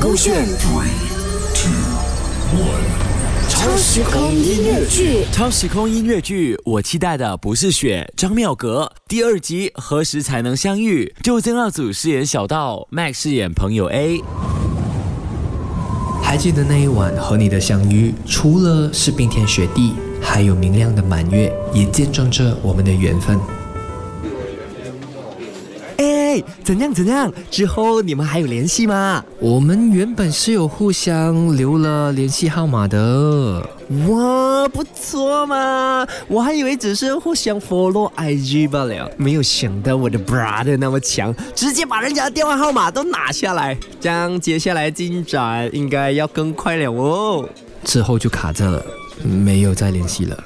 勾选 three two one，超时空音乐剧。超时空音乐剧，我期待的不是雪，张妙格第二集何时才能相遇？就曾耀祖饰演小道，Max 饰演朋友 A。还记得那一晚和你的相遇，除了是冰天雪地，还有明亮的满月，也见证着我们的缘分。哎，怎样怎样？之后你们还有联系吗？我们原本是有互相留了联系号码的。哇，不错嘛！我还以为只是互相 follow IG 罢了，没有想到我的 brother 那么强，直接把人家的电话号码都拿下来。这样接下来进展应该要更快了哦。之后就卡着了，没有再联系了。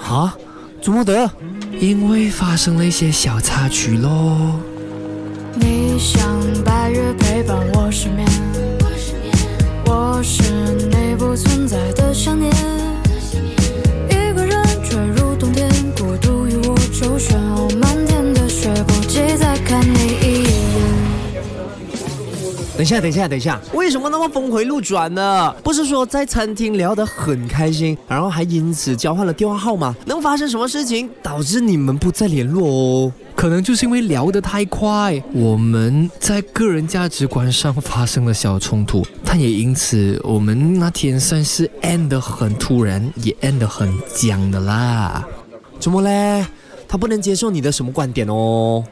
啊？怎么得？因为发生了一些小插曲喽。像白月陪伴我失眠，我是你不存在的想念。等一下，等一下，等一下，为什么那么峰回路转呢？不是说在餐厅聊得很开心，然后还因此交换了电话号码？能发生什么事情导致你们不再联络哦？可能就是因为聊得太快，我们在个人价值观上发生了小冲突，但也因此我们那天算是 end 得很突然，也 end 得很僵的啦。怎么嘞？他不能接受你的什么观点哦？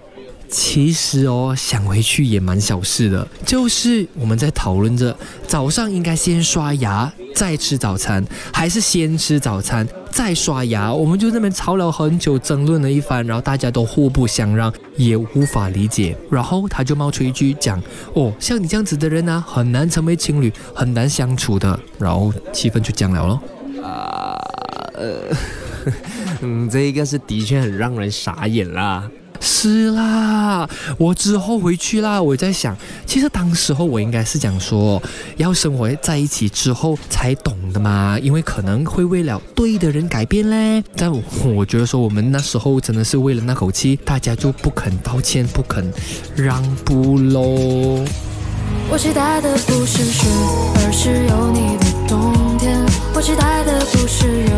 其实哦，想回去也蛮小事的，就是我们在讨论着早上应该先刷牙再吃早餐，还是先吃早餐再刷牙。我们就那边吵了很久，争论了一番，然后大家都互不相让，也无法理解。然后他就冒出一句讲：“哦，像你这样子的人呢、很难成为情侣，很难相处的。”然后气氛就僵了咯。啊，呃，嗯，这一个是的确很让人傻眼啦。是啦，我之后回去啦，我在想，其实当时候我应该是讲说，要生活在一起之后才懂的嘛，因为可能会为了对的人改变嘞。但我我觉得说，我们那时候真的是为了那口气，大家就不肯道歉，不肯让步喽。我期待的不是雪，而是有你的冬天。我期待的不是月，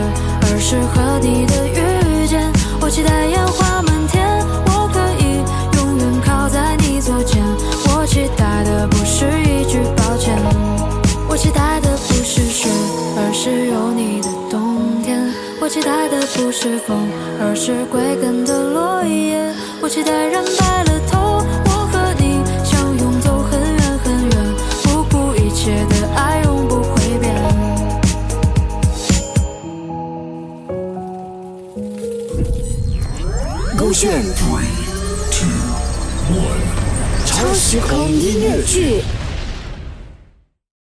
而是和你的遇见。我期待期待的不是风，而是归根的落叶。我期待染白了头，我和你相拥走很远很远，不顾一切的爱永不会变。勾选 three two one，超时空音乐剧。